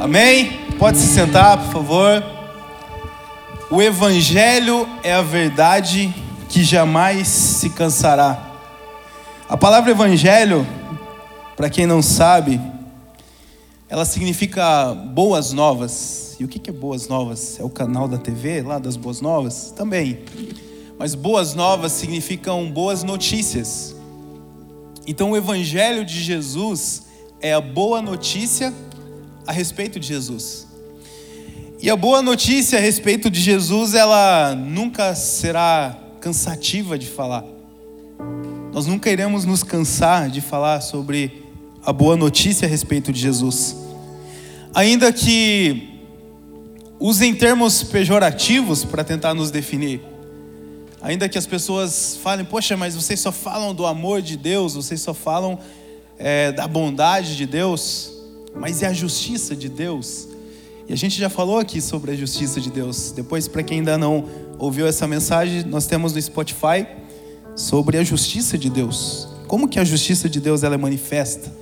Amém? Pode se sentar, por favor. O Evangelho é a verdade que jamais se cansará. A palavra Evangelho, para quem não sabe, ela significa boas novas. E o que é boas novas? É o canal da TV lá das boas novas? Também. Mas boas novas significam boas notícias. Então o Evangelho de Jesus é a boa notícia a respeito de Jesus. E a boa notícia a respeito de Jesus, ela nunca será cansativa de falar. Nós nunca iremos nos cansar de falar sobre a boa notícia a respeito de Jesus. Ainda que usem termos pejorativos para tentar nos definir. Ainda que as pessoas falem, poxa, mas vocês só falam do amor de Deus, vocês só falam é, da bondade de Deus, mas e a justiça de Deus? E a gente já falou aqui sobre a justiça de Deus. Depois, para quem ainda não ouviu essa mensagem, nós temos no Spotify sobre a justiça de Deus. Como que a justiça de Deus ela é manifesta?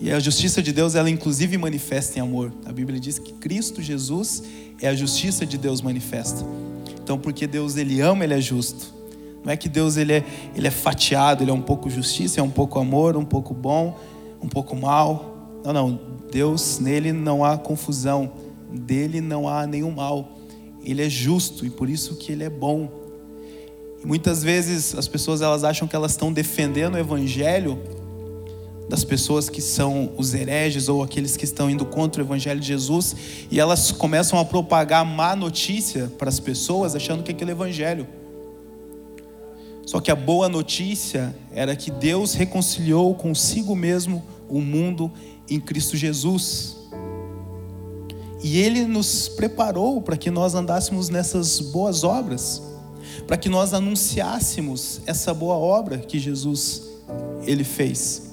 E a justiça de Deus ela inclusive manifesta em amor. A Bíblia diz que Cristo Jesus é a justiça de Deus manifesta. Então, porque Deus ele ama, ele é justo. Não é que Deus ele é, ele é fatiado, ele é um pouco justiça, é um pouco amor, um pouco bom, um pouco mal. Não, não. Deus, nele não há confusão, dele não há nenhum mal. Ele é justo e por isso que ele é bom. E muitas vezes as pessoas elas acham que elas estão defendendo o evangelho das pessoas que são os hereges ou aqueles que estão indo contra o evangelho de Jesus e elas começam a propagar má notícia para as pessoas achando que aquilo é evangelho. Só que a boa notícia era que Deus reconciliou consigo mesmo o mundo em Cristo Jesus. E Ele nos preparou para que nós andássemos nessas boas obras, para que nós anunciássemos essa boa obra que Jesus Ele fez.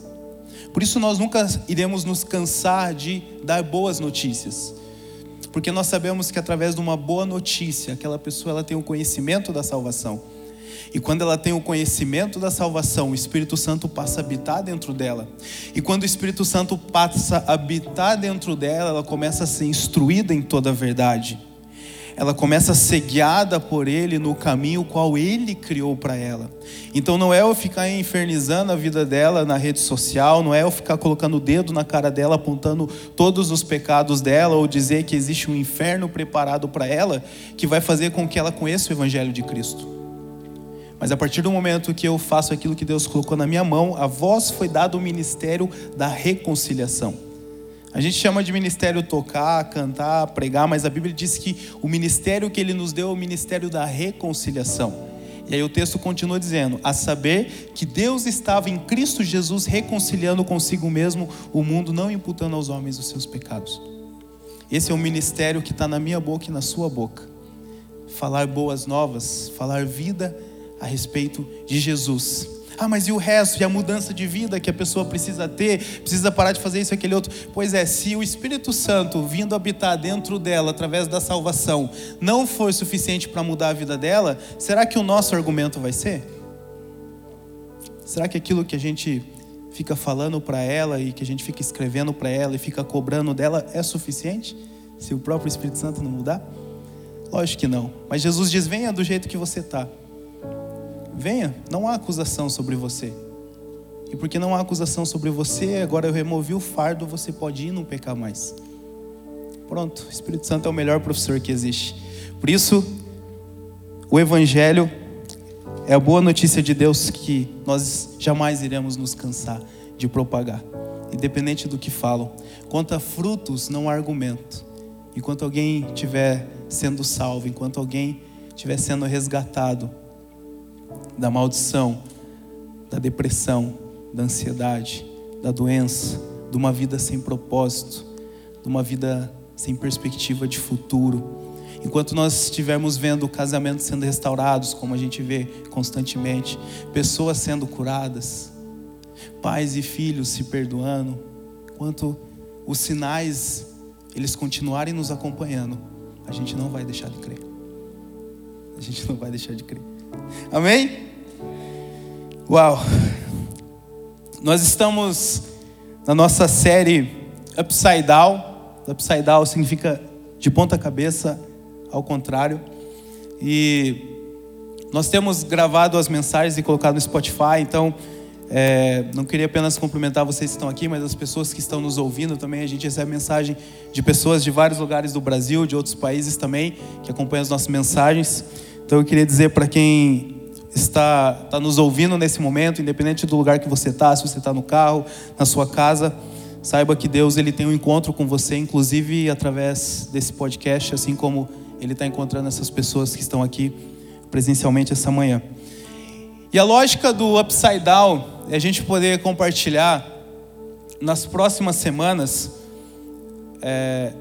Por isso nós nunca iremos nos cansar de dar boas notícias, porque nós sabemos que através de uma boa notícia, aquela pessoa ela tem o conhecimento da salvação. E quando ela tem o conhecimento da salvação, o Espírito Santo passa a habitar dentro dela. E quando o Espírito Santo passa a habitar dentro dela, ela começa a ser instruída em toda a verdade. Ela começa a ser guiada por Ele no caminho qual Ele criou para ela. Então não é eu ficar infernizando a vida dela na rede social, não é eu ficar colocando o dedo na cara dela, apontando todos os pecados dela, ou dizer que existe um inferno preparado para ela, que vai fazer com que ela conheça o Evangelho de Cristo. Mas a partir do momento que eu faço aquilo que Deus colocou na minha mão, a vós foi dado o ministério da reconciliação. A gente chama de ministério tocar, cantar, pregar, mas a Bíblia diz que o ministério que ele nos deu é o ministério da reconciliação. E aí o texto continua dizendo: a saber que Deus estava em Cristo Jesus reconciliando consigo mesmo o mundo, não imputando aos homens os seus pecados. Esse é o ministério que está na minha boca e na sua boca. Falar boas novas, falar vida a respeito de Jesus. Ah, mas e o resto? E a mudança de vida que a pessoa precisa ter? Precisa parar de fazer isso e aquele outro? Pois é, se o Espírito Santo vindo habitar dentro dela através da salvação não for suficiente para mudar a vida dela, será que o nosso argumento vai ser? Será que aquilo que a gente fica falando para ela e que a gente fica escrevendo para ela e fica cobrando dela é suficiente? Se o próprio Espírito Santo não mudar? Lógico que não. Mas Jesus diz: venha do jeito que você está. Venha, não há acusação sobre você. E porque não há acusação sobre você, agora eu removi o fardo, você pode ir não pecar mais. Pronto, o Espírito Santo é o melhor professor que existe. Por isso, o Evangelho é a boa notícia de Deus que nós jamais iremos nos cansar de propagar, independente do que falam. Quanto a frutos, não há argumento. Enquanto alguém estiver sendo salvo, enquanto alguém estiver sendo resgatado, da maldição, da depressão, da ansiedade, da doença, de uma vida sem propósito, de uma vida sem perspectiva de futuro. Enquanto nós estivermos vendo casamentos sendo restaurados, como a gente vê constantemente, pessoas sendo curadas, pais e filhos se perdoando, enquanto os sinais eles continuarem nos acompanhando, a gente não vai deixar de crer. A gente não vai deixar de crer. Amém? Uau! Nós estamos na nossa série Upside Down upside down significa de ponta cabeça ao contrário. E nós temos gravado as mensagens e colocado no Spotify, então é, não queria apenas cumprimentar vocês que estão aqui, mas as pessoas que estão nos ouvindo também. A gente recebe mensagem de pessoas de vários lugares do Brasil, de outros países também, que acompanham as nossas mensagens. Então eu queria dizer para quem está, está nos ouvindo nesse momento, independente do lugar que você está, se você está no carro, na sua casa, saiba que Deus ele tem um encontro com você, inclusive através desse podcast, assim como Ele está encontrando essas pessoas que estão aqui presencialmente essa manhã. E a lógica do upside down é a gente poder compartilhar nas próximas semanas é,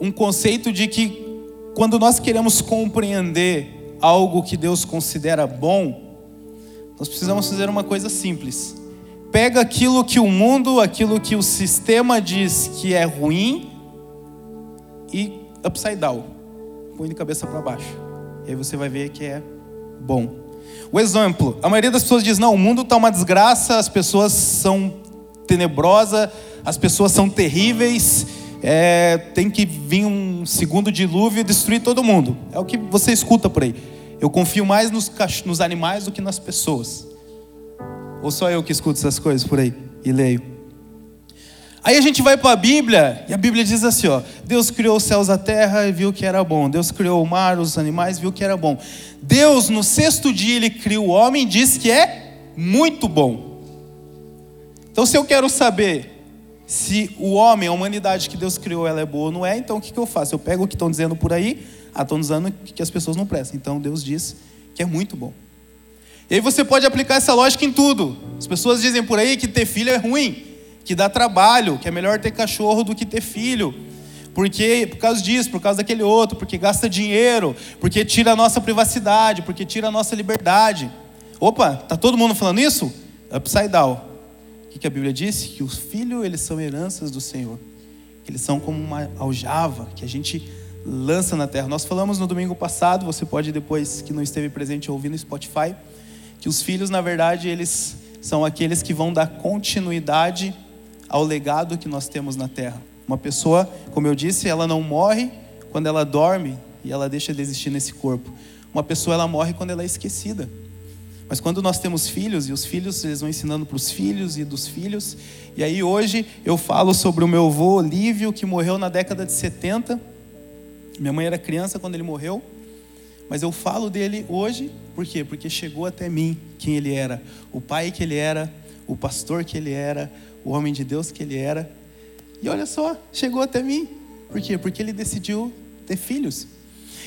um conceito de que quando nós queremos compreender algo que Deus considera bom, nós precisamos fazer uma coisa simples. Pega aquilo que o mundo, aquilo que o sistema diz que é ruim e upside down. Põe de cabeça para baixo. E aí você vai ver que é bom. O exemplo, a maioria das pessoas diz: não, o mundo está uma desgraça, as pessoas são tenebrosas, as pessoas são terríveis, é, tem que vir um segundo dilúvio e destruir todo mundo. É o que você escuta por aí. Eu confio mais nos, nos animais do que nas pessoas. Ou só eu que escuto essas coisas por aí e leio? Aí a gente vai para a Bíblia e a Bíblia diz assim: ó, Deus criou os céus, a terra e viu que era bom. Deus criou o mar, os animais, viu que era bom. Deus, no sexto dia, ele criou o homem e diz que é muito bom. Então, se eu quero saber se o homem, a humanidade que Deus criou, ela é boa ou não é, então o que, eu faço? Eu pego o que estão dizendo por aí, ah, estão dizendo que as pessoas não prestam. Então Deus diz que é muito bom. E aí você pode aplicar essa lógica em tudo. As pessoas dizem por aí que ter filho é ruim que dá trabalho, que é melhor ter cachorro do que ter filho. Porque por causa disso, por causa daquele outro, porque gasta dinheiro, porque tira a nossa privacidade, porque tira a nossa liberdade. Opa, tá todo mundo falando isso? Upside down. O que a Bíblia diz? Que os filhos, eles são heranças do Senhor. Que eles são como uma aljava que a gente lança na terra. Nós falamos no domingo passado, você pode depois que não esteve presente ouvir no Spotify, que os filhos, na verdade, eles são aqueles que vão dar continuidade ao legado que nós temos na terra. Uma pessoa, como eu disse, ela não morre quando ela dorme e ela deixa de existir nesse corpo. Uma pessoa ela morre quando ela é esquecida. Mas quando nós temos filhos, e os filhos eles vão ensinando para os filhos e dos filhos, e aí hoje eu falo sobre o meu avô Olívio, que morreu na década de 70. Minha mãe era criança quando ele morreu, mas eu falo dele hoje, por quê? Porque chegou até mim quem ele era, o pai que ele era, o pastor que ele era, o homem de Deus que ele era. E olha só, chegou até mim. Por quê? Porque ele decidiu ter filhos.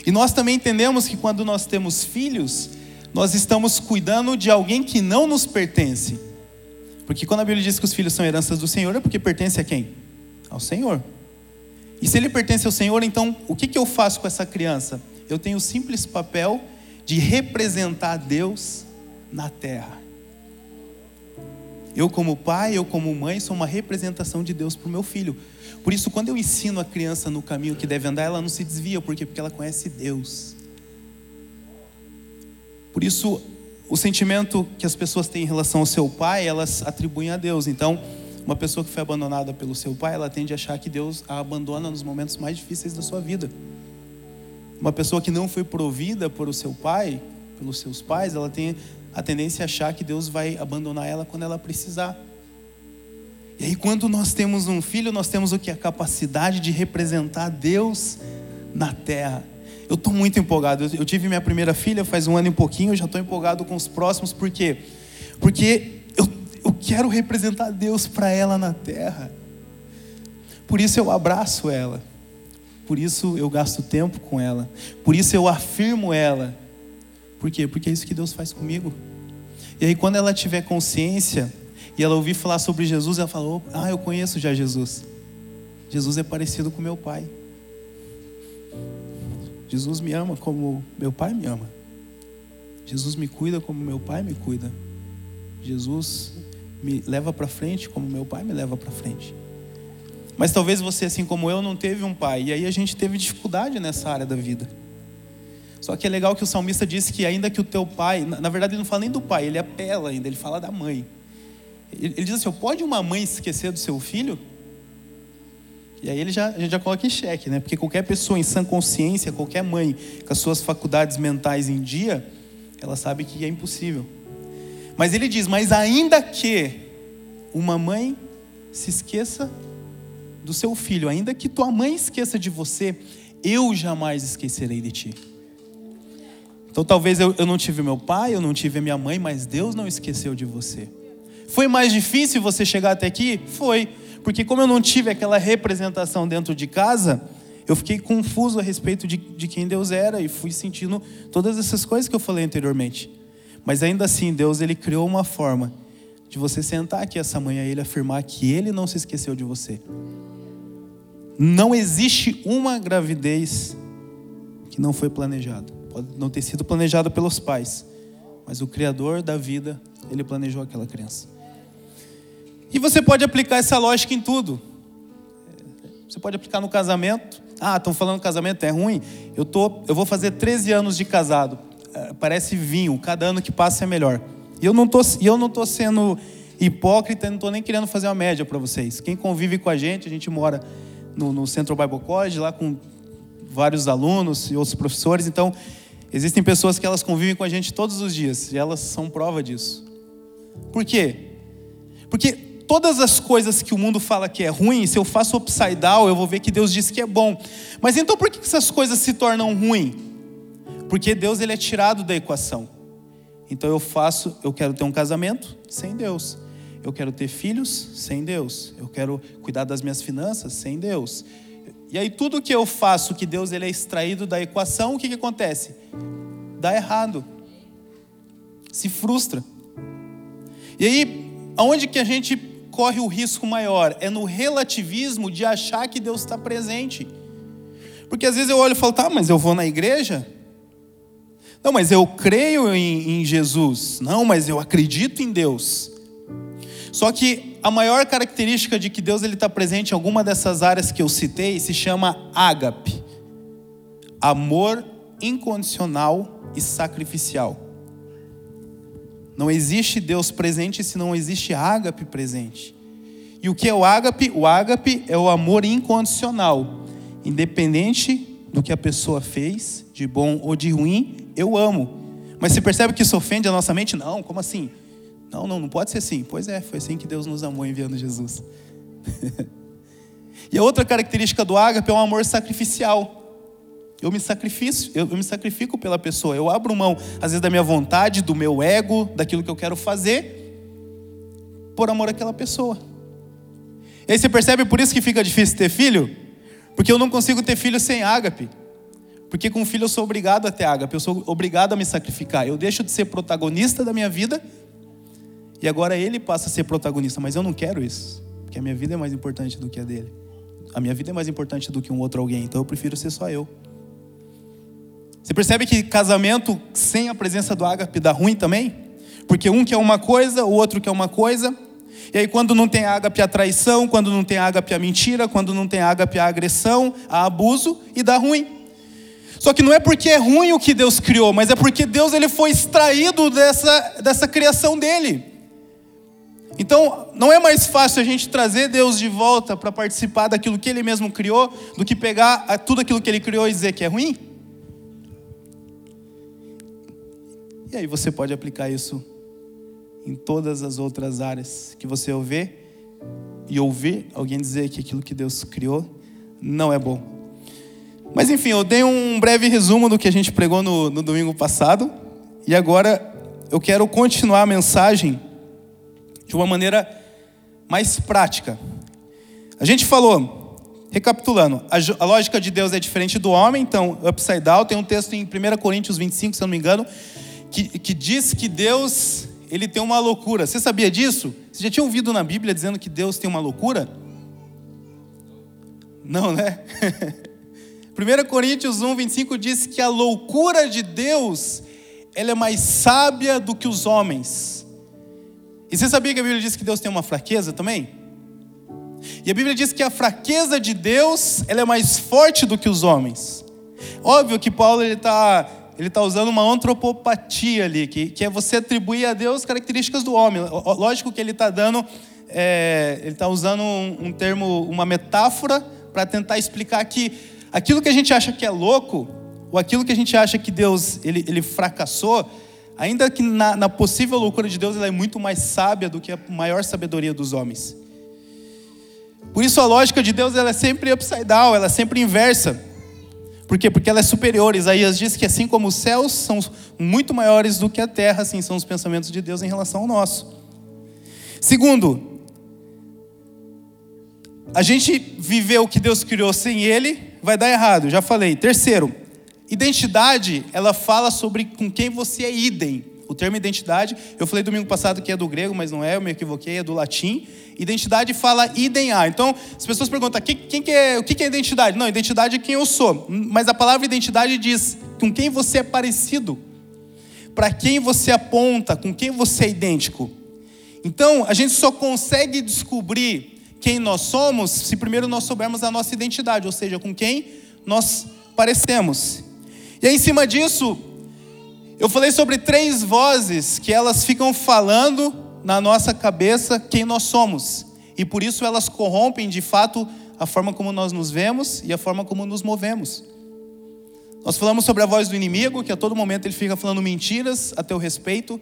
E nós também entendemos que quando nós temos filhos, nós estamos cuidando de alguém que não nos pertence. Porque quando a Bíblia diz que os filhos são heranças do Senhor, é porque pertence a quem? Ao Senhor. E se ele pertence ao Senhor, então o que, que eu faço com essa criança? Eu tenho o simples papel de representar Deus na terra. Eu, como pai, eu, como mãe, sou uma representação de Deus para o meu filho. Por isso, quando eu ensino a criança no caminho que deve andar, ela não se desvia. Por quê? Porque ela conhece Deus. Por isso, o sentimento que as pessoas têm em relação ao seu pai, elas atribuem a Deus. Então, uma pessoa que foi abandonada pelo seu pai, ela tende a achar que Deus a abandona nos momentos mais difíceis da sua vida. Uma pessoa que não foi provida por o seu pai, pelos seus pais, ela tem a tendência é achar que Deus vai abandonar ela quando ela precisar. E aí, quando nós temos um filho, nós temos o que? A capacidade de representar Deus na terra. Eu estou muito empolgado. Eu tive minha primeira filha faz um ano e pouquinho, eu já estou empolgado com os próximos, por quê? Porque eu, eu quero representar Deus para ela na terra. Por isso eu abraço ela. Por isso eu gasto tempo com ela. Por isso eu afirmo ela por quê? Porque é isso que Deus faz comigo. E aí, quando ela tiver consciência e ela ouvir falar sobre Jesus, ela falou: Ah, eu conheço já Jesus. Jesus é parecido com meu pai. Jesus me ama como meu pai me ama. Jesus me cuida como meu pai me cuida. Jesus me leva para frente como meu pai me leva para frente. Mas talvez você, assim como eu, não teve um pai. E aí a gente teve dificuldade nessa área da vida. Só que é legal que o salmista disse que ainda que o teu pai, na verdade ele não fala nem do pai, ele apela ainda, ele fala da mãe. Ele, diz assim: pode uma mãe esquecer do seu filho? E aí ele já, a gente já coloca em xeque, né? Porque qualquer pessoa em sã consciência, qualquer mãe com as suas faculdades mentais em dia, ela sabe que é impossível. Mas ele diz: Mas ainda que uma mãe se esqueça do seu filho, ainda que tua mãe esqueça de você, eu jamais esquecerei de ti. Então talvez eu, eu não tive meu pai, eu não tive a minha mãe, mas Deus não esqueceu de você. Foi mais difícil você chegar até aqui? Foi. Porque como eu não tive aquela representação dentro de casa, eu fiquei confuso a respeito de, de quem Deus era e fui sentindo todas essas coisas que eu falei anteriormente. Mas ainda assim, Deus ele criou uma forma de você sentar aqui essa manhã e ele afirmar que ele não se esqueceu de você. Não existe uma gravidez que não foi planejada. Pode não ter sido planejada pelos pais, mas o Criador da vida, ele planejou aquela criança. E você pode aplicar essa lógica em tudo. Você pode aplicar no casamento. Ah, estão falando que casamento é ruim? Eu, tô, eu vou fazer 13 anos de casado. É, parece vinho, cada ano que passa é melhor. E eu não tô, eu não tô sendo hipócrita, não estou nem querendo fazer uma média para vocês. Quem convive com a gente, a gente mora no, no Central Bible College, lá com vários alunos e outros professores. Então, existem pessoas que elas convivem com a gente todos os dias e elas são prova disso. Por quê? Porque todas as coisas que o mundo fala que é ruim, se eu faço upside down, eu vou ver que Deus disse que é bom. Mas então por que essas coisas se tornam ruins? Porque Deus ele é tirado da equação. Então eu faço, eu quero ter um casamento sem Deus. Eu quero ter filhos sem Deus. Eu quero cuidar das minhas finanças sem Deus. E aí tudo que eu faço que Deus ele é extraído da equação, o que, que acontece? Dá errado. Se frustra. E aí, aonde que a gente corre o risco maior? É no relativismo de achar que Deus está presente. Porque às vezes eu olho e falo, tá, mas eu vou na igreja? Não, mas eu creio em, em Jesus. Não, mas eu acredito em Deus. Só que a maior característica de que Deus ele está presente em alguma dessas áreas que eu citei se chama ágape, amor incondicional e sacrificial. Não existe Deus presente se não existe ágape presente. E o que é o ágape? O ágape é o amor incondicional. Independente do que a pessoa fez, de bom ou de ruim, eu amo. Mas você percebe que isso ofende a nossa mente? Não, como assim? Não, não, não pode ser assim. Pois é, foi assim que Deus nos amou enviando Jesus. e a outra característica do ágape é um amor sacrificial. Eu me sacrifico, eu, me sacrifico pela pessoa. Eu abro mão, às vezes, da minha vontade, do meu ego, daquilo que eu quero fazer, por amor àquela pessoa. E aí você percebe por isso que fica difícil ter filho? Porque eu não consigo ter filho sem ágape. Porque com filho eu sou obrigado a ter ágape, eu sou obrigado a me sacrificar. Eu deixo de ser protagonista da minha vida e agora ele passa a ser protagonista. Mas eu não quero isso, porque a minha vida é mais importante do que a dele. A minha vida é mais importante do que um outro alguém, então eu prefiro ser só eu. Você percebe que casamento sem a presença do ágape dá ruim também? Porque um quer uma coisa, o outro quer uma coisa. E aí, quando não tem ágape, a traição, quando não tem ágape, a mentira, quando não tem ágape, a agressão, a abuso, e dá ruim. Só que não é porque é ruim o que Deus criou, mas é porque Deus ele foi extraído dessa, dessa criação dele. Então, não é mais fácil a gente trazer Deus de volta para participar daquilo que ele mesmo criou, do que pegar tudo aquilo que ele criou e dizer que é ruim? E aí você pode aplicar isso em todas as outras áreas que você ouvir e ouvir alguém dizer que aquilo que Deus criou não é bom. Mas enfim, eu dei um breve resumo do que a gente pregou no, no domingo passado e agora eu quero continuar a mensagem de uma maneira mais prática. A gente falou, recapitulando, a, lógica de Deus é diferente do homem, então, upside down, tem um texto em 1 Coríntios 25, se eu não me engano, que, que diz que Deus ele tem uma loucura. Você sabia disso? Você já tinha ouvido na Bíblia dizendo que Deus tem uma loucura? Não, né? 1 Coríntios 1, 25 diz que a loucura de Deus ela é mais sábia do que os homens. E você sabia que a Bíblia diz que Deus tem uma fraqueza também? E a Bíblia diz que a fraqueza de Deus ela é mais forte do que os homens. Óbvio que Paulo está ele está usando uma antropopatia ali, que, que é você atribuir a Deus características do homem. Lógico que ele está dando, é, ele está usando um, um, termo, uma metáfora para tentar explicar que aquilo que a gente acha que é louco, ou aquilo que a gente acha que Deus ele, ele fracassou, ainda que na, na possível loucura de Deus, ela é muito mais sábia do que a maior sabedoria dos homens. Por isso a lógica de Deus ela é sempre upside down, ela é sempre inversa. Por quê? Porque ela é superior. Isaías diz que assim como os céus são muito maiores do que a terra, assim são os pensamentos de Deus em relação ao nosso. Segundo, a gente viver o que Deus criou sem Ele vai dar errado, já falei. Terceiro, identidade, ela fala sobre com quem você é idem. O termo identidade, eu falei domingo passado que é do grego, mas não é, eu me equivoquei, é do latim. Identidade fala idem a. Então, as pessoas perguntam, quem, quem que é, o que é identidade? Não, identidade é quem eu sou. Mas a palavra identidade diz com quem você é parecido, para quem você aponta, com quem você é idêntico. Então, a gente só consegue descobrir quem nós somos se primeiro nós soubermos a nossa identidade, ou seja, com quem nós parecemos. E aí, em cima disso, eu falei sobre três vozes que elas ficam falando na nossa cabeça quem nós somos. E por isso elas corrompem de fato a forma como nós nos vemos e a forma como nos movemos. Nós falamos sobre a voz do inimigo, que a todo momento ele fica falando mentiras a teu respeito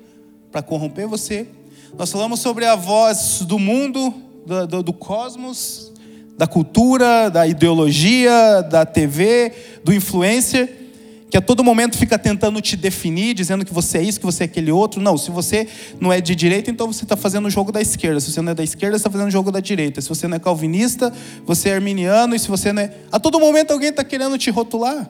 para corromper você. Nós falamos sobre a voz do mundo, do, do, do cosmos, da cultura, da ideologia, da TV, do influencer, que a todo momento fica tentando te definir, dizendo que você é isso, que você é aquele outro. Não, se você não é de direita, então você está fazendo o jogo da esquerda. Se você não é da esquerda, você está fazendo o jogo da direita. Se você não é calvinista, você é arminiano. E se você não é. A todo momento alguém está querendo te rotular.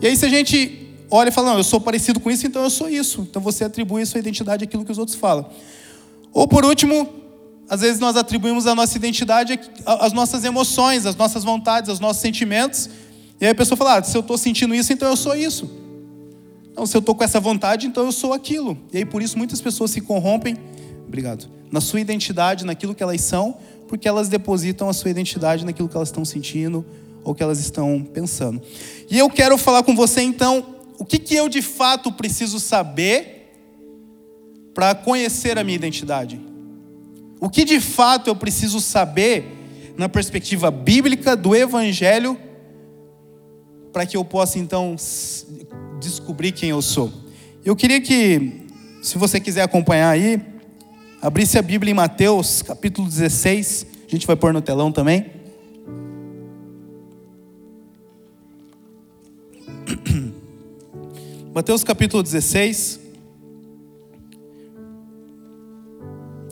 E aí, se a gente olha e fala, não, eu sou parecido com isso, então eu sou isso. Então você atribui a sua identidade àquilo que os outros falam. Ou por último, às vezes nós atribuímos a nossa identidade às nossas emoções, às nossas vontades, aos nossos sentimentos. E aí a pessoa fala, ah, se eu estou sentindo isso, então eu sou isso. Não, se eu estou com essa vontade, então eu sou aquilo. E aí por isso muitas pessoas se corrompem, obrigado, na sua identidade, naquilo que elas são, porque elas depositam a sua identidade naquilo que elas estão sentindo ou que elas estão pensando. E eu quero falar com você então o que, que eu de fato preciso saber para conhecer a minha identidade? O que de fato eu preciso saber na perspectiva bíblica do Evangelho para que eu possa então descobrir quem eu sou? Eu queria que, se você quiser acompanhar aí, abrisse a Bíblia em Mateus capítulo 16, a gente vai pôr no telão também. Mateus capítulo 16.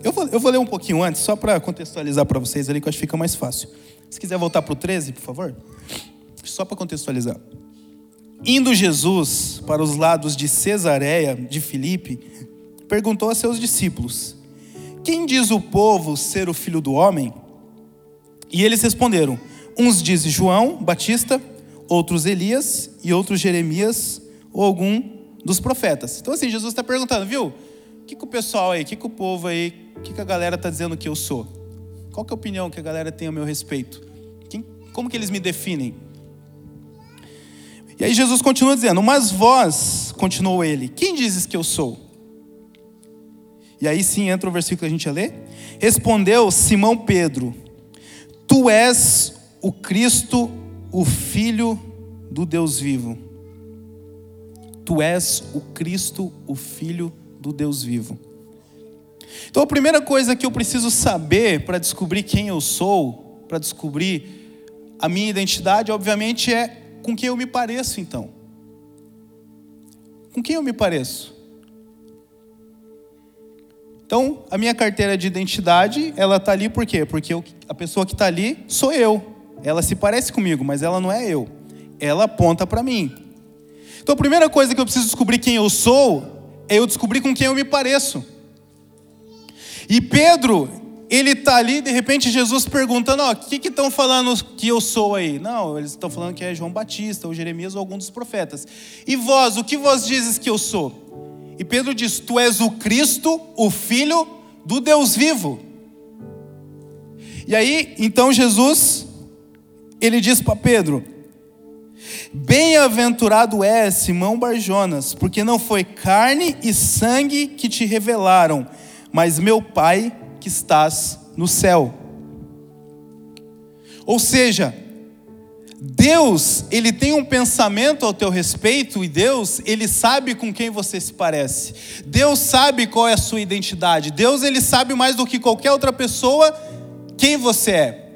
Eu vou, eu vou ler um pouquinho antes, só para contextualizar para vocês ali, que eu acho que fica mais fácil. Se quiser voltar para o 13, por favor. Só para contextualizar. Indo Jesus para os lados de Cesareia de Filipe, perguntou a seus discípulos: Quem diz o povo ser o filho do homem? E eles responderam: Uns dizem João Batista, outros Elias e outros Jeremias ou algum dos profetas. Então, assim, Jesus está perguntando, viu? O que, que o pessoal aí, o que, que o povo aí, o que, que a galera está dizendo que eu sou? Qual que é a opinião que a galera tem a meu respeito? Quem, como que eles me definem? E aí Jesus continua dizendo, mas vós, continuou ele, quem dizes que eu sou? E aí sim entra o versículo que a gente ia ler. Respondeu Simão Pedro, tu és o Cristo, o Filho do Deus vivo. Tu és o Cristo, o Filho do Deus vivo. Então a primeira coisa que eu preciso saber para descobrir quem eu sou, para descobrir a minha identidade, obviamente é com quem eu me pareço então. Com quem eu me pareço? Então, a minha carteira de identidade, ela está ali por quê? Porque eu, a pessoa que está ali sou eu. Ela se parece comigo, mas ela não é eu. Ela aponta para mim. Então a primeira coisa que eu preciso descobrir quem eu sou é eu descobrir com quem eu me pareço. E Pedro, ele está ali, de repente Jesus perguntando: ó, o que estão falando que eu sou aí? Não, eles estão falando que é João Batista, ou Jeremias, ou algum dos profetas. E vós, o que vós dizes que eu sou? E Pedro diz: Tu és o Cristo, o Filho do Deus vivo. E aí, então Jesus, ele diz para Pedro: Bem-aventurado é Simão Barjonas, porque não foi carne e sangue que te revelaram, mas meu Pai que estás no céu. Ou seja, Deus, ele tem um pensamento ao teu respeito e Deus, ele sabe com quem você se parece. Deus sabe qual é a sua identidade. Deus, ele sabe mais do que qualquer outra pessoa quem você é.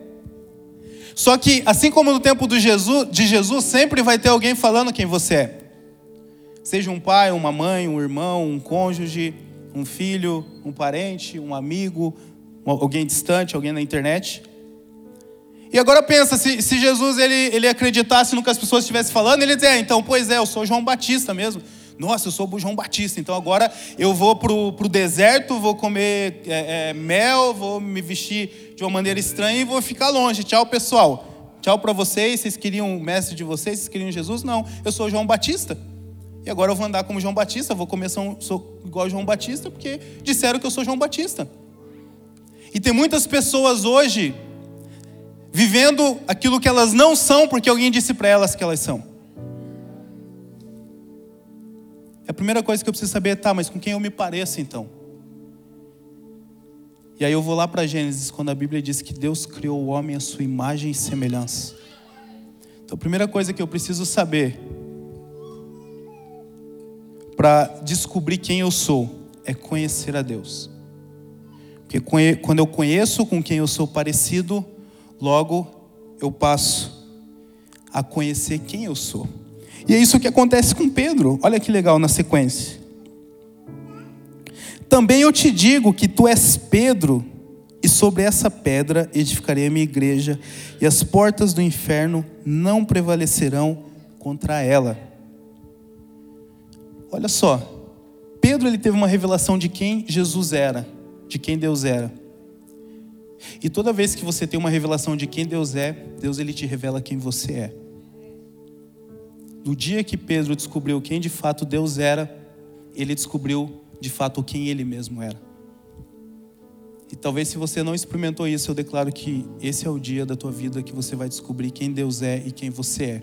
Só que, assim como no tempo do Jesus, de Jesus, sempre vai ter alguém falando quem você é. Seja um pai, uma mãe, um irmão, um cônjuge, um filho, um parente, um amigo, alguém distante, alguém na internet. E agora pensa, se, se Jesus ele, ele acreditasse no que as pessoas estivessem falando, ele ia dizer, é, então, pois é, eu sou João Batista mesmo. Nossa, eu sou o João Batista, então agora eu vou para o deserto, vou comer é, é, mel, vou me vestir de uma maneira estranha e vou ficar longe. Tchau, pessoal. Tchau para vocês, vocês queriam o mestre de vocês, vocês queriam Jesus? Não, eu sou João Batista. E agora eu vou andar como João Batista, vou comer sou igual João Batista, porque disseram que eu sou João Batista. E tem muitas pessoas hoje vivendo aquilo que elas não são porque alguém disse para elas que elas são. A primeira coisa que eu preciso saber é, tá, mas com quem eu me pareço então? E aí eu vou lá para Gênesis, quando a Bíblia diz que Deus criou o homem à sua imagem e semelhança. Então a primeira coisa que eu preciso saber para descobrir quem eu sou é conhecer a Deus. Porque quando eu conheço com quem eu sou parecido, Logo, eu passo a conhecer quem eu sou. E é isso que acontece com Pedro. Olha que legal na sequência. Também eu te digo que tu és Pedro, e sobre essa pedra edificarei a minha igreja, e as portas do inferno não prevalecerão contra ela. Olha só, Pedro ele teve uma revelação de quem Jesus era, de quem Deus era. E toda vez que você tem uma revelação de quem Deus é, Deus ele te revela quem você é. No dia que Pedro descobriu quem de fato Deus era, ele descobriu de fato quem ele mesmo era. E talvez se você não experimentou isso, eu declaro que esse é o dia da tua vida que você vai descobrir quem Deus é e quem você é.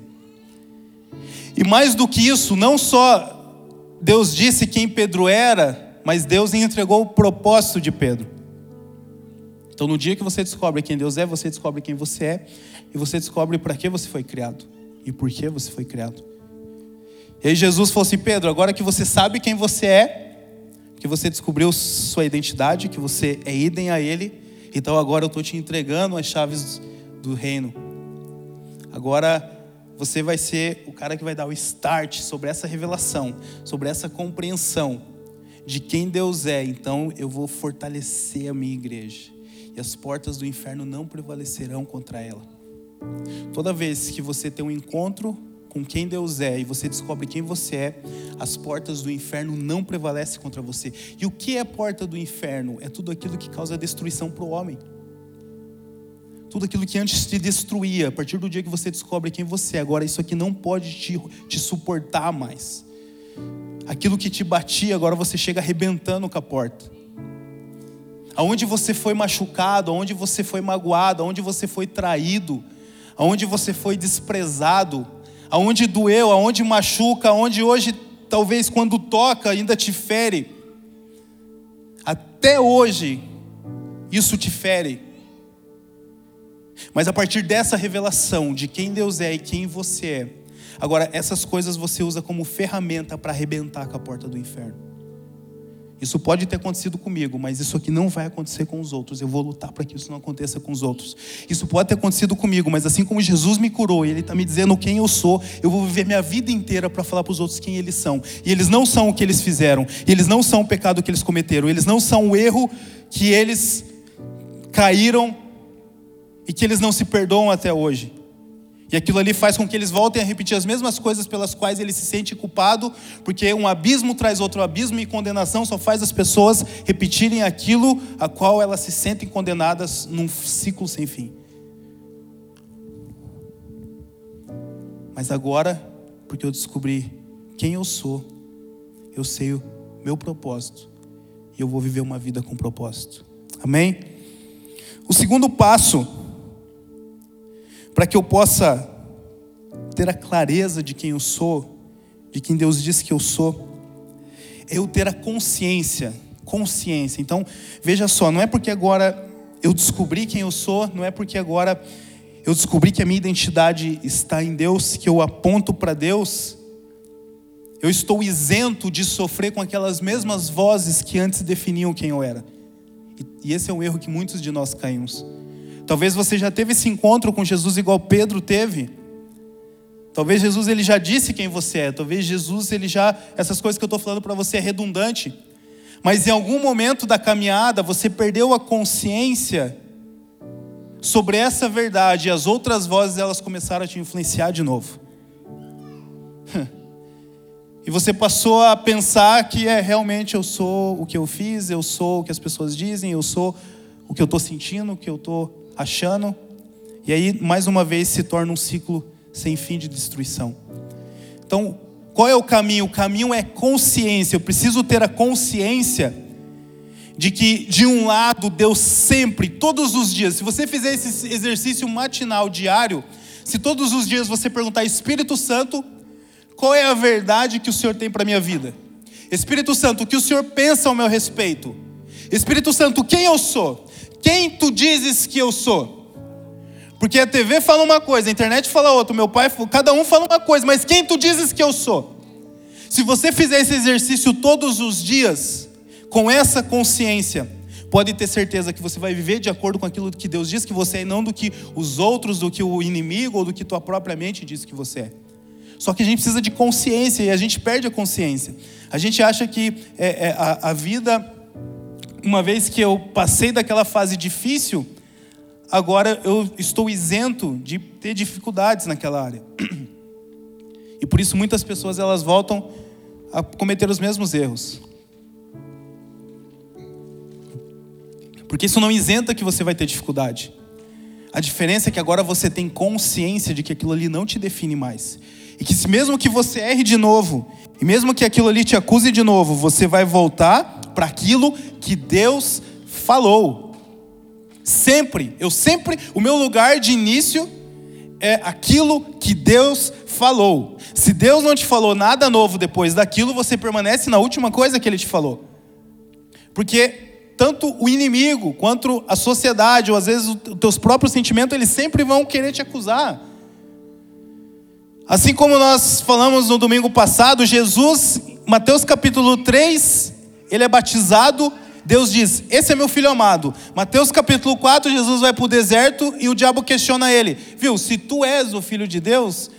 E mais do que isso, não só Deus disse quem Pedro era, mas Deus entregou o propósito de Pedro. Então, no dia que você descobre quem Deus é, você descobre quem você é, e você descobre para que você foi criado e por que você foi criado. E aí Jesus falou assim: Pedro, agora que você sabe quem você é, que você descobriu sua identidade, que você é idem a Ele, então agora eu estou te entregando as chaves do reino. Agora você vai ser o cara que vai dar o start sobre essa revelação, sobre essa compreensão de quem Deus é. Então eu vou fortalecer a minha igreja e as portas do inferno não prevalecerão contra ela. Toda vez que você tem um encontro com quem Deus é e você descobre quem você é, as portas do inferno não prevalecem contra você. E o que é a porta do inferno? É tudo aquilo que causa destruição para o homem. Tudo aquilo que antes te destruía, a partir do dia que você descobre quem você é, agora isso aqui não pode te, te suportar mais. Aquilo que te batia, agora você chega arrebentando com a porta aonde você foi machucado, aonde você foi magoado, aonde você foi traído, aonde você foi desprezado, aonde doeu, aonde machuca, aonde hoje talvez quando toca ainda te fere. Até hoje isso te fere. Mas a partir dessa revelação de quem Deus é e quem você é, agora essas coisas você usa como ferramenta para arrebentar com a porta do inferno. Isso pode ter acontecido comigo, mas isso aqui não vai acontecer com os outros. Eu vou lutar para que isso não aconteça com os outros. Isso pode ter acontecido comigo, mas assim como Jesus me curou e Ele está me dizendo quem eu sou, eu vou viver minha vida inteira para falar para os outros quem eles são. E eles não são o que eles fizeram, eles não são o pecado que eles cometeram, eles não são o erro que eles caíram e que eles não se perdoam até hoje. E aquilo ali faz com que eles voltem a repetir as mesmas coisas pelas quais ele se sente culpado, porque um abismo traz outro abismo e condenação só faz as pessoas repetirem aquilo a qual elas se sentem condenadas num ciclo sem fim. Mas agora, porque eu descobri quem eu sou, eu sei o meu propósito e eu vou viver uma vida com propósito. Amém? O segundo passo para que eu possa ter a clareza de quem eu sou, de quem Deus diz que eu sou, eu ter a consciência, consciência. Então, veja só, não é porque agora eu descobri quem eu sou, não é porque agora eu descobri que a minha identidade está em Deus, que eu aponto para Deus, eu estou isento de sofrer com aquelas mesmas vozes que antes definiam quem eu era. E esse é um erro que muitos de nós caímos. Talvez você já teve esse encontro com Jesus igual Pedro teve. Talvez Jesus ele já disse quem você é. Talvez Jesus ele já essas coisas que eu estou falando para você é redundante. Mas em algum momento da caminhada você perdeu a consciência sobre essa verdade e as outras vozes elas começaram a te influenciar de novo. E você passou a pensar que é realmente eu sou o que eu fiz, eu sou o que as pessoas dizem, eu sou o que eu estou sentindo, o que eu estou achando. E aí, mais uma vez, se torna um ciclo sem fim de destruição. Então, qual é o caminho? O caminho é consciência. Eu preciso ter a consciência de que, de um lado, Deus sempre, todos os dias, se você fizer esse exercício matinal diário, se todos os dias você perguntar, Espírito Santo, qual é a verdade que o Senhor tem para a minha vida? Espírito Santo, o que o Senhor pensa ao meu respeito? Espírito Santo, quem eu sou? Quem tu dizes que eu sou? Porque a TV fala uma coisa, a internet fala outra, meu pai, cada um fala uma coisa, mas quem tu dizes que eu sou? Se você fizer esse exercício todos os dias, com essa consciência, pode ter certeza que você vai viver de acordo com aquilo que Deus diz que você é, e não do que os outros, do que o inimigo ou do que tua própria mente diz que você é. Só que a gente precisa de consciência e a gente perde a consciência. A gente acha que é, é, a, a vida, uma vez que eu passei daquela fase difícil, agora eu estou isento de ter dificuldades naquela área. E por isso muitas pessoas elas voltam a cometer os mesmos erros. Porque isso não isenta que você vai ter dificuldade. A diferença é que agora você tem consciência de que aquilo ali não te define mais. E que mesmo que você erre de novo, e mesmo que aquilo ali te acuse de novo, você vai voltar para aquilo que Deus falou. Sempre, eu sempre, o meu lugar de início é aquilo que Deus falou. Se Deus não te falou nada novo depois daquilo, você permanece na última coisa que ele te falou. Porque tanto o inimigo quanto a sociedade, ou às vezes os teus próprios sentimentos, eles sempre vão querer te acusar. Assim como nós falamos no domingo passado, Jesus, Mateus capítulo 3, ele é batizado, Deus diz: Esse é meu filho amado. Mateus capítulo 4, Jesus vai para o deserto e o diabo questiona ele: Viu, se tu és o filho de Deus,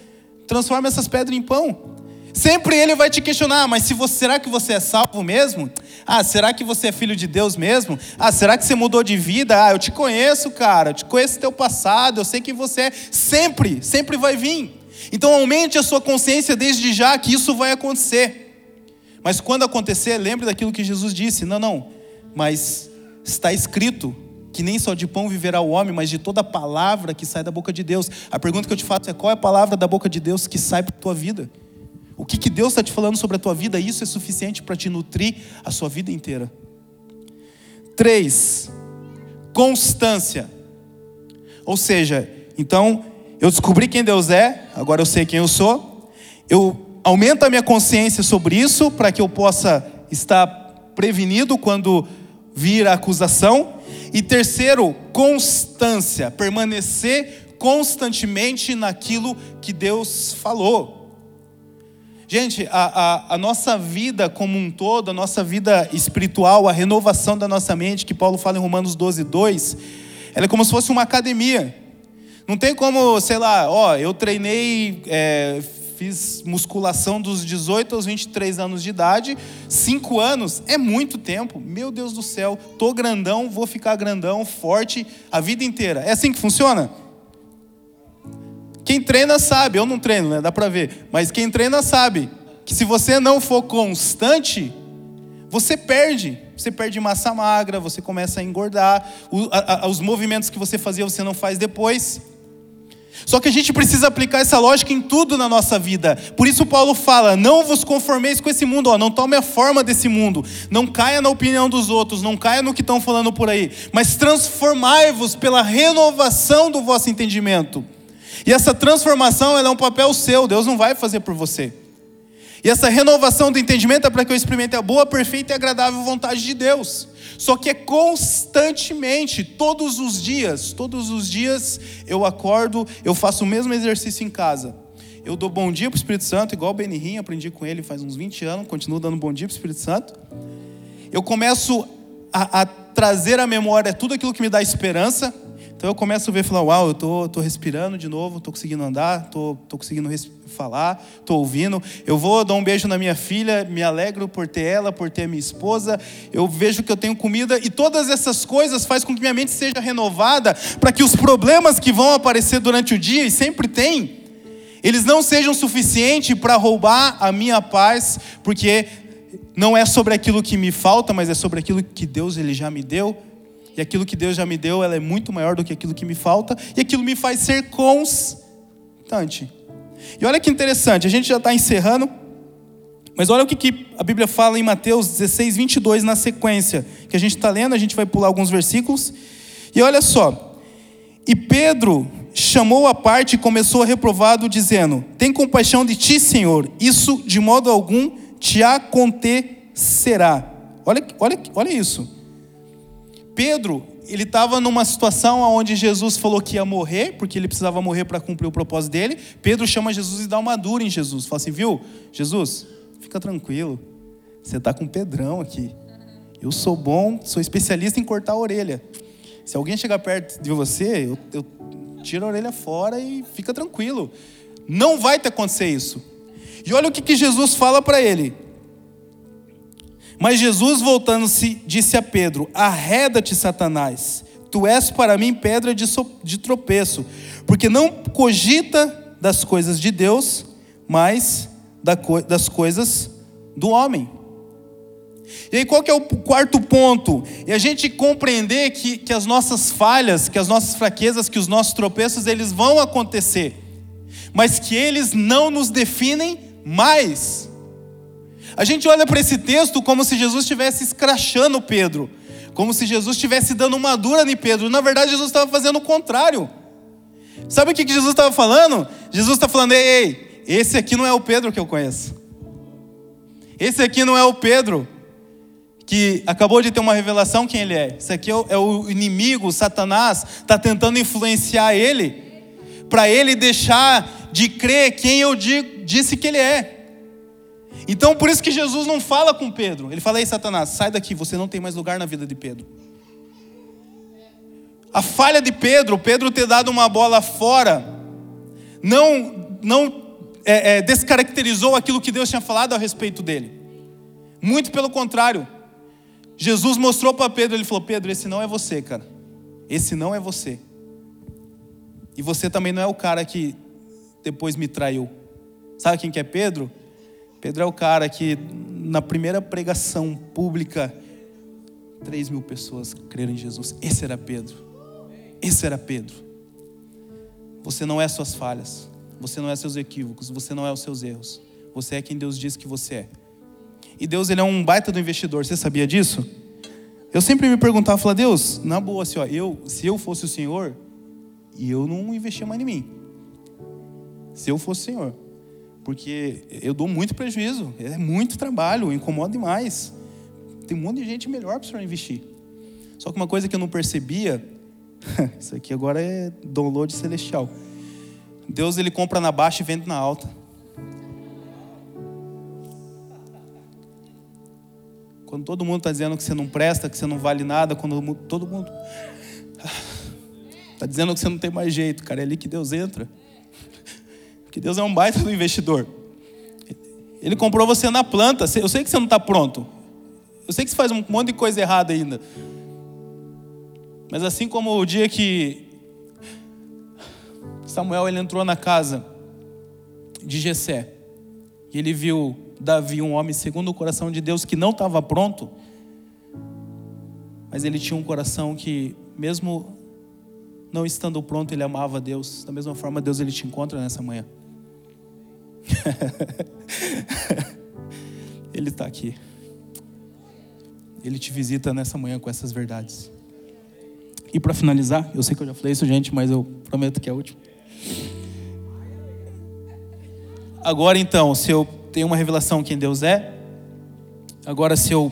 transforma essas pedras em pão. Sempre ele vai te questionar, mas se você, será que você é salvo mesmo? Ah, será que você é filho de Deus mesmo? Ah, será que você mudou de vida? Ah, eu te conheço, cara, eu te conheço teu passado, eu sei quem você é. Sempre, sempre vai vir. Então aumente a sua consciência desde já que isso vai acontecer. Mas quando acontecer, lembre daquilo que Jesus disse: não, não, mas está escrito que nem só de pão viverá o homem, mas de toda palavra que sai da boca de Deus. A pergunta que eu te faço é: qual é a palavra da boca de Deus que sai para a tua vida? O que, que Deus está te falando sobre a tua vida, isso é suficiente para te nutrir a sua vida inteira. Três, constância. Ou seja, então, eu descobri quem Deus é, agora eu sei quem eu sou. Eu aumento a minha consciência sobre isso para que eu possa estar prevenido quando vir a acusação. E terceiro, constância, permanecer constantemente naquilo que Deus falou. Gente, a, a, a, nossa vida como um todo, a nossa vida espiritual, a renovação da nossa mente, que Paulo fala em Romanos 12, 2, ela é como se fosse uma academia. Não tem como, sei lá, ó, eu treinei, é, fiz musculação dos 18 aos 23 anos de idade, cinco anos é muito tempo. Meu Deus do céu, tô grandão, vou ficar grandão, forte a vida inteira. É assim que funciona? Quem treina sabe, eu não treino, né? Dá para ver. Mas quem treina sabe que se você não for constante, você perde. Você perde massa magra, você começa a engordar. os movimentos que você fazia, você não faz depois. Só que a gente precisa aplicar essa lógica em tudo na nossa vida. Por isso Paulo fala: não vos conformeis com esse mundo, ó, não tome a forma desse mundo, não caia na opinião dos outros, não caia no que estão falando por aí, mas transformai-vos pela renovação do vosso entendimento. E essa transformação é um papel seu, Deus não vai fazer por você. E essa renovação do entendimento é para que eu experimente a boa, perfeita e agradável vontade de Deus. Só que é constantemente, todos os dias, todos os dias eu acordo, eu faço o mesmo exercício em casa. Eu dou bom dia para o Espírito Santo, igual o Benihim, aprendi com ele faz uns 20 anos, continuo dando bom dia para o Espírito Santo. Eu começo a, a trazer à memória tudo aquilo que me dá esperança. Então eu começo a ver, falar, uau, eu tô, tô respirando de novo, tô conseguindo andar, tô, tô conseguindo falar, tô ouvindo. Eu vou dar um beijo na minha filha, me alegro por ter ela, por ter minha esposa. Eu vejo que eu tenho comida e todas essas coisas faz com que minha mente seja renovada para que os problemas que vão aparecer durante o dia e sempre tem, eles não sejam suficientes para roubar a minha paz, porque não é sobre aquilo que me falta, mas é sobre aquilo que Deus ele já me deu e aquilo que Deus já me deu, ela é muito maior do que aquilo que me falta, e aquilo me faz ser constante. E olha que interessante, a gente já está encerrando, mas olha o que, que, a Bíblia fala em Mateus 16, 22, na sequência, que a gente está lendo, a gente vai pular alguns versículos, e olha só, e Pedro chamou a parte e começou a reprovado, dizendo: Tem compaixão de ti, Senhor, isso de modo algum te acontecerá. Olha, olha, olha isso. Pedro, ele estava numa situação onde Jesus falou que ia morrer, porque ele precisava morrer para cumprir o propósito dele. Pedro chama Jesus e dá uma dura em Jesus. Fala assim, viu, Jesus, fica tranquilo. Você está com Pedrão aqui. Eu sou bom, sou especialista em cortar a orelha. Se alguém chegar perto de você, eu, eu tiro a orelha fora e fica tranquilo. Não vai te acontecer isso. E olha o que, que Jesus fala para ele. Mas Jesus, voltando-se, disse a Pedro: Arreda-te, Satanás, tu és para mim pedra de, so de tropeço, porque não cogita das coisas de Deus, mas da co das coisas do homem. E aí, qual que é o quarto ponto? É a gente compreender que, que as nossas falhas, que as nossas fraquezas, que os nossos tropeços, eles vão acontecer, mas que eles não nos definem mais. A gente olha para esse texto como se Jesus estivesse escrachando Pedro, como se Jesus estivesse dando uma dura em Pedro. Na verdade, Jesus estava fazendo o contrário. Sabe o que Jesus estava falando? Jesus está falando: ei, ei, esse aqui não é o Pedro que eu conheço. Esse aqui não é o Pedro que acabou de ter uma revelação quem ele é. Esse aqui é o é inimigo, Satanás, está tentando influenciar ele, para ele deixar de crer quem eu disse que ele é. Então, por isso que Jesus não fala com Pedro. Ele fala: Ei, Satanás, sai daqui, você não tem mais lugar na vida de Pedro. A falha de Pedro, Pedro ter dado uma bola fora, não, não é, é, descaracterizou aquilo que Deus tinha falado a respeito dele. Muito pelo contrário. Jesus mostrou para Pedro, ele falou: Pedro, esse não é você, cara. Esse não é você. E você também não é o cara que depois me traiu. Sabe quem que é Pedro? Pedro é o cara que, na primeira pregação pública, 3 mil pessoas creram em Jesus. Esse era Pedro. Esse era Pedro. Você não é suas falhas. Você não é seus equívocos. Você não é os seus erros. Você é quem Deus diz que você é. E Deus ele é um baita do investidor. Você sabia disso? Eu sempre me perguntava, falava, Deus, na boa, assim, ó, eu, se eu fosse o Senhor, eu não investia mais em mim. Se eu fosse o Senhor porque eu dou muito prejuízo, é muito trabalho, incomoda demais. Tem um monte de gente melhor para o senhor investir. Só que uma coisa que eu não percebia, isso aqui agora é download celestial. Deus ele compra na baixa e vende na alta. Quando todo mundo está dizendo que você não presta, que você não vale nada, quando todo mundo está dizendo que você não tem mais jeito, cara, é ali que Deus entra que Deus é um baita do investidor. Ele comprou você na planta. Eu sei que você não está pronto. Eu sei que você faz um monte de coisa errada ainda. Mas assim como o dia que Samuel ele entrou na casa de Jessé e ele viu Davi, um homem segundo o coração de Deus que não estava pronto, mas ele tinha um coração que mesmo não estando pronto, ele amava Deus. Da mesma forma, Deus ele te encontra nessa manhã. Ele está aqui. Ele te visita nessa manhã com essas verdades. E para finalizar, eu sei que eu já falei isso, gente, mas eu prometo que é o último. Agora então, se eu tenho uma revelação quem Deus é, agora se eu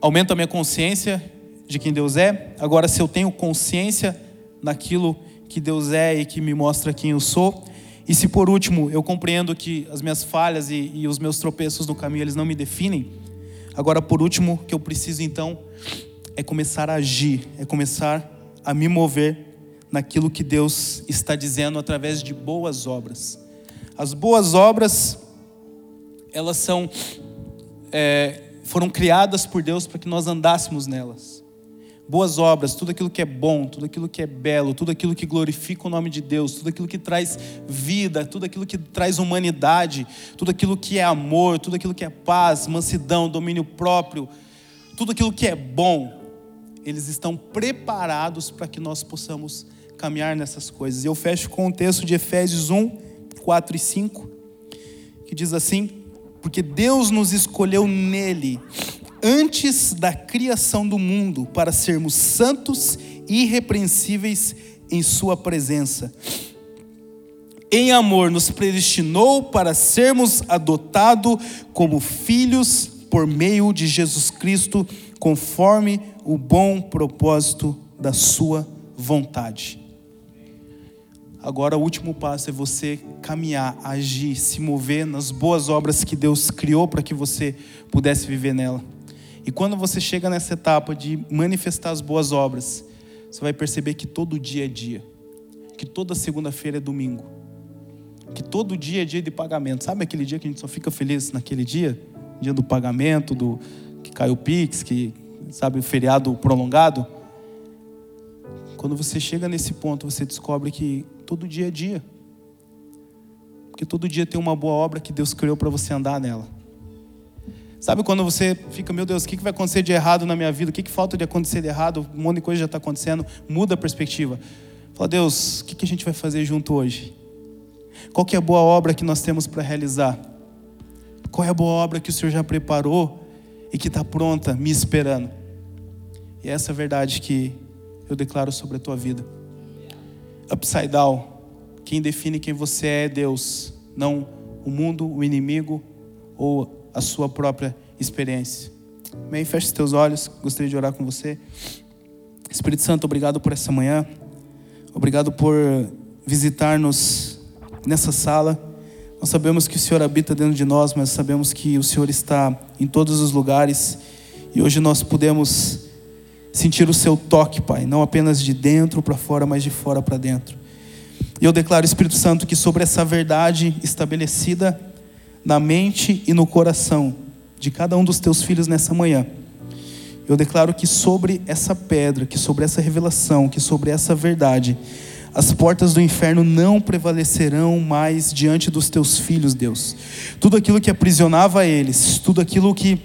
aumento a minha consciência de quem Deus é, agora se eu tenho consciência daquilo que Deus é e que me mostra quem eu sou, e se por último eu compreendo que as minhas falhas e, e os meus tropeços no caminho eles não me definem, agora por último que eu preciso então é começar a agir, é começar a me mover naquilo que Deus está dizendo através de boas obras. As boas obras, elas são, é, foram criadas por Deus para que nós andássemos nelas. Boas obras, tudo aquilo que é bom, tudo aquilo que é belo, tudo aquilo que glorifica o nome de Deus, tudo aquilo que traz vida, tudo aquilo que traz humanidade, tudo aquilo que é amor, tudo aquilo que é paz, mansidão, domínio próprio, tudo aquilo que é bom, eles estão preparados para que nós possamos caminhar nessas coisas. E eu fecho com o texto de Efésios 1, 4 e 5, que diz assim: Porque Deus nos escolheu nele, antes da criação do mundo, para sermos santos e irrepreensíveis em Sua presença. Em amor, nos predestinou para sermos adotados como filhos por meio de Jesus Cristo, conforme o bom propósito da Sua vontade. Agora, o último passo é você caminhar, agir, se mover nas boas obras que Deus criou para que você pudesse viver nela. E quando você chega nessa etapa de manifestar as boas obras, você vai perceber que todo dia é dia, que toda segunda-feira é domingo, que todo dia é dia de pagamento. Sabe aquele dia que a gente só fica feliz naquele dia? Dia do pagamento, do que caiu o Pix, que sabe o feriado prolongado? Quando você chega nesse ponto, você descobre que todo dia é dia. Porque todo dia tem uma boa obra que Deus criou para você andar nela. Sabe quando você fica, meu Deus, o que vai acontecer de errado na minha vida? O que falta de acontecer de errado? Um monte de coisa já está acontecendo. Muda a perspectiva. Fala, Deus, o que a gente vai fazer junto hoje? Qual é a boa obra que nós temos para realizar? Qual é a boa obra que o Senhor já preparou e que está pronta, me esperando? E é essa verdade que eu declaro sobre a tua vida. Upside down, quem define quem você é é Deus, não o mundo, o inimigo ou a sua própria experiência. Amém? Feche os teus olhos, gostaria de orar com você. Espírito Santo, obrigado por essa manhã, obrigado por visitar-nos nessa sala. Nós sabemos que o Senhor habita dentro de nós, mas sabemos que o Senhor está em todos os lugares e hoje nós podemos sentir o seu toque, Pai, não apenas de dentro para fora, mas de fora para dentro. E eu declaro, Espírito Santo, que sobre essa verdade estabelecida na mente e no coração de cada um dos teus filhos nessa manhã, eu declaro que sobre essa pedra, que sobre essa revelação, que sobre essa verdade, as portas do inferno não prevalecerão mais diante dos teus filhos, Deus. Tudo aquilo que aprisionava eles, tudo aquilo que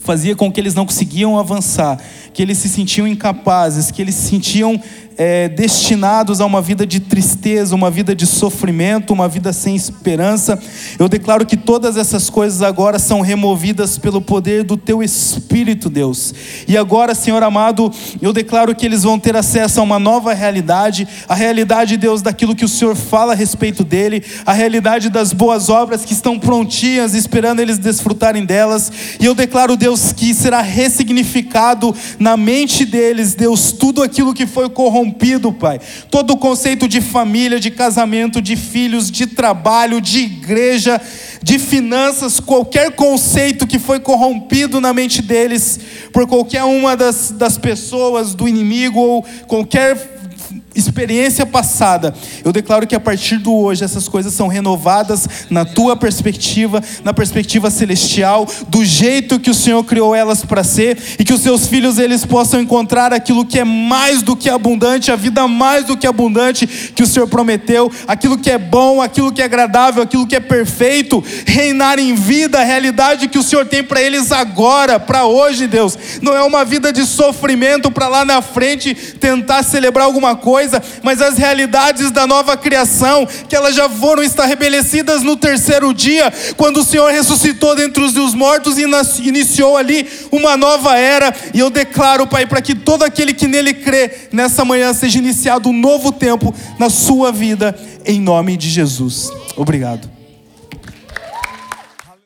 fazia com que eles não conseguiam avançar, que eles se sentiam incapazes, que eles se sentiam é, destinados a uma vida de tristeza, uma vida de sofrimento, uma vida sem esperança. Eu declaro que todas essas coisas agora são removidas pelo poder do Teu Espírito, Deus. E agora, Senhor amado, eu declaro que eles vão ter acesso a uma nova realidade, a realidade, Deus, daquilo que o Senhor fala a respeito dele, a realidade das boas obras que estão prontinhas, esperando eles desfrutarem delas. E eu declaro, Deus, que será ressignificado na mente deles, Deus, tudo aquilo que foi corrompido corrompido, Pai. Todo o conceito de família, de casamento, de filhos, de trabalho, de igreja, de finanças, qualquer conceito que foi corrompido na mente deles por qualquer uma das, das pessoas, do inimigo ou qualquer experiência passada, eu declaro que a partir do hoje essas coisas são renovadas na tua perspectiva, na perspectiva celestial, do jeito que o Senhor criou elas para ser e que os seus filhos eles possam encontrar aquilo que é mais do que abundante, a vida mais do que abundante que o Senhor prometeu, aquilo que é bom, aquilo que é agradável, aquilo que é perfeito, reinar em vida, a realidade que o Senhor tem para eles agora, para hoje, Deus. Não é uma vida de sofrimento para lá na frente tentar celebrar alguma coisa coisa, mas as realidades da nova criação, que elas já foram estabelecidas no terceiro dia, quando o Senhor ressuscitou dentre os mortos e iniciou ali uma nova era. E eu declaro, Pai, para que todo aquele que nele crê, nessa manhã seja iniciado um novo tempo na sua vida, em nome de Jesus. Obrigado.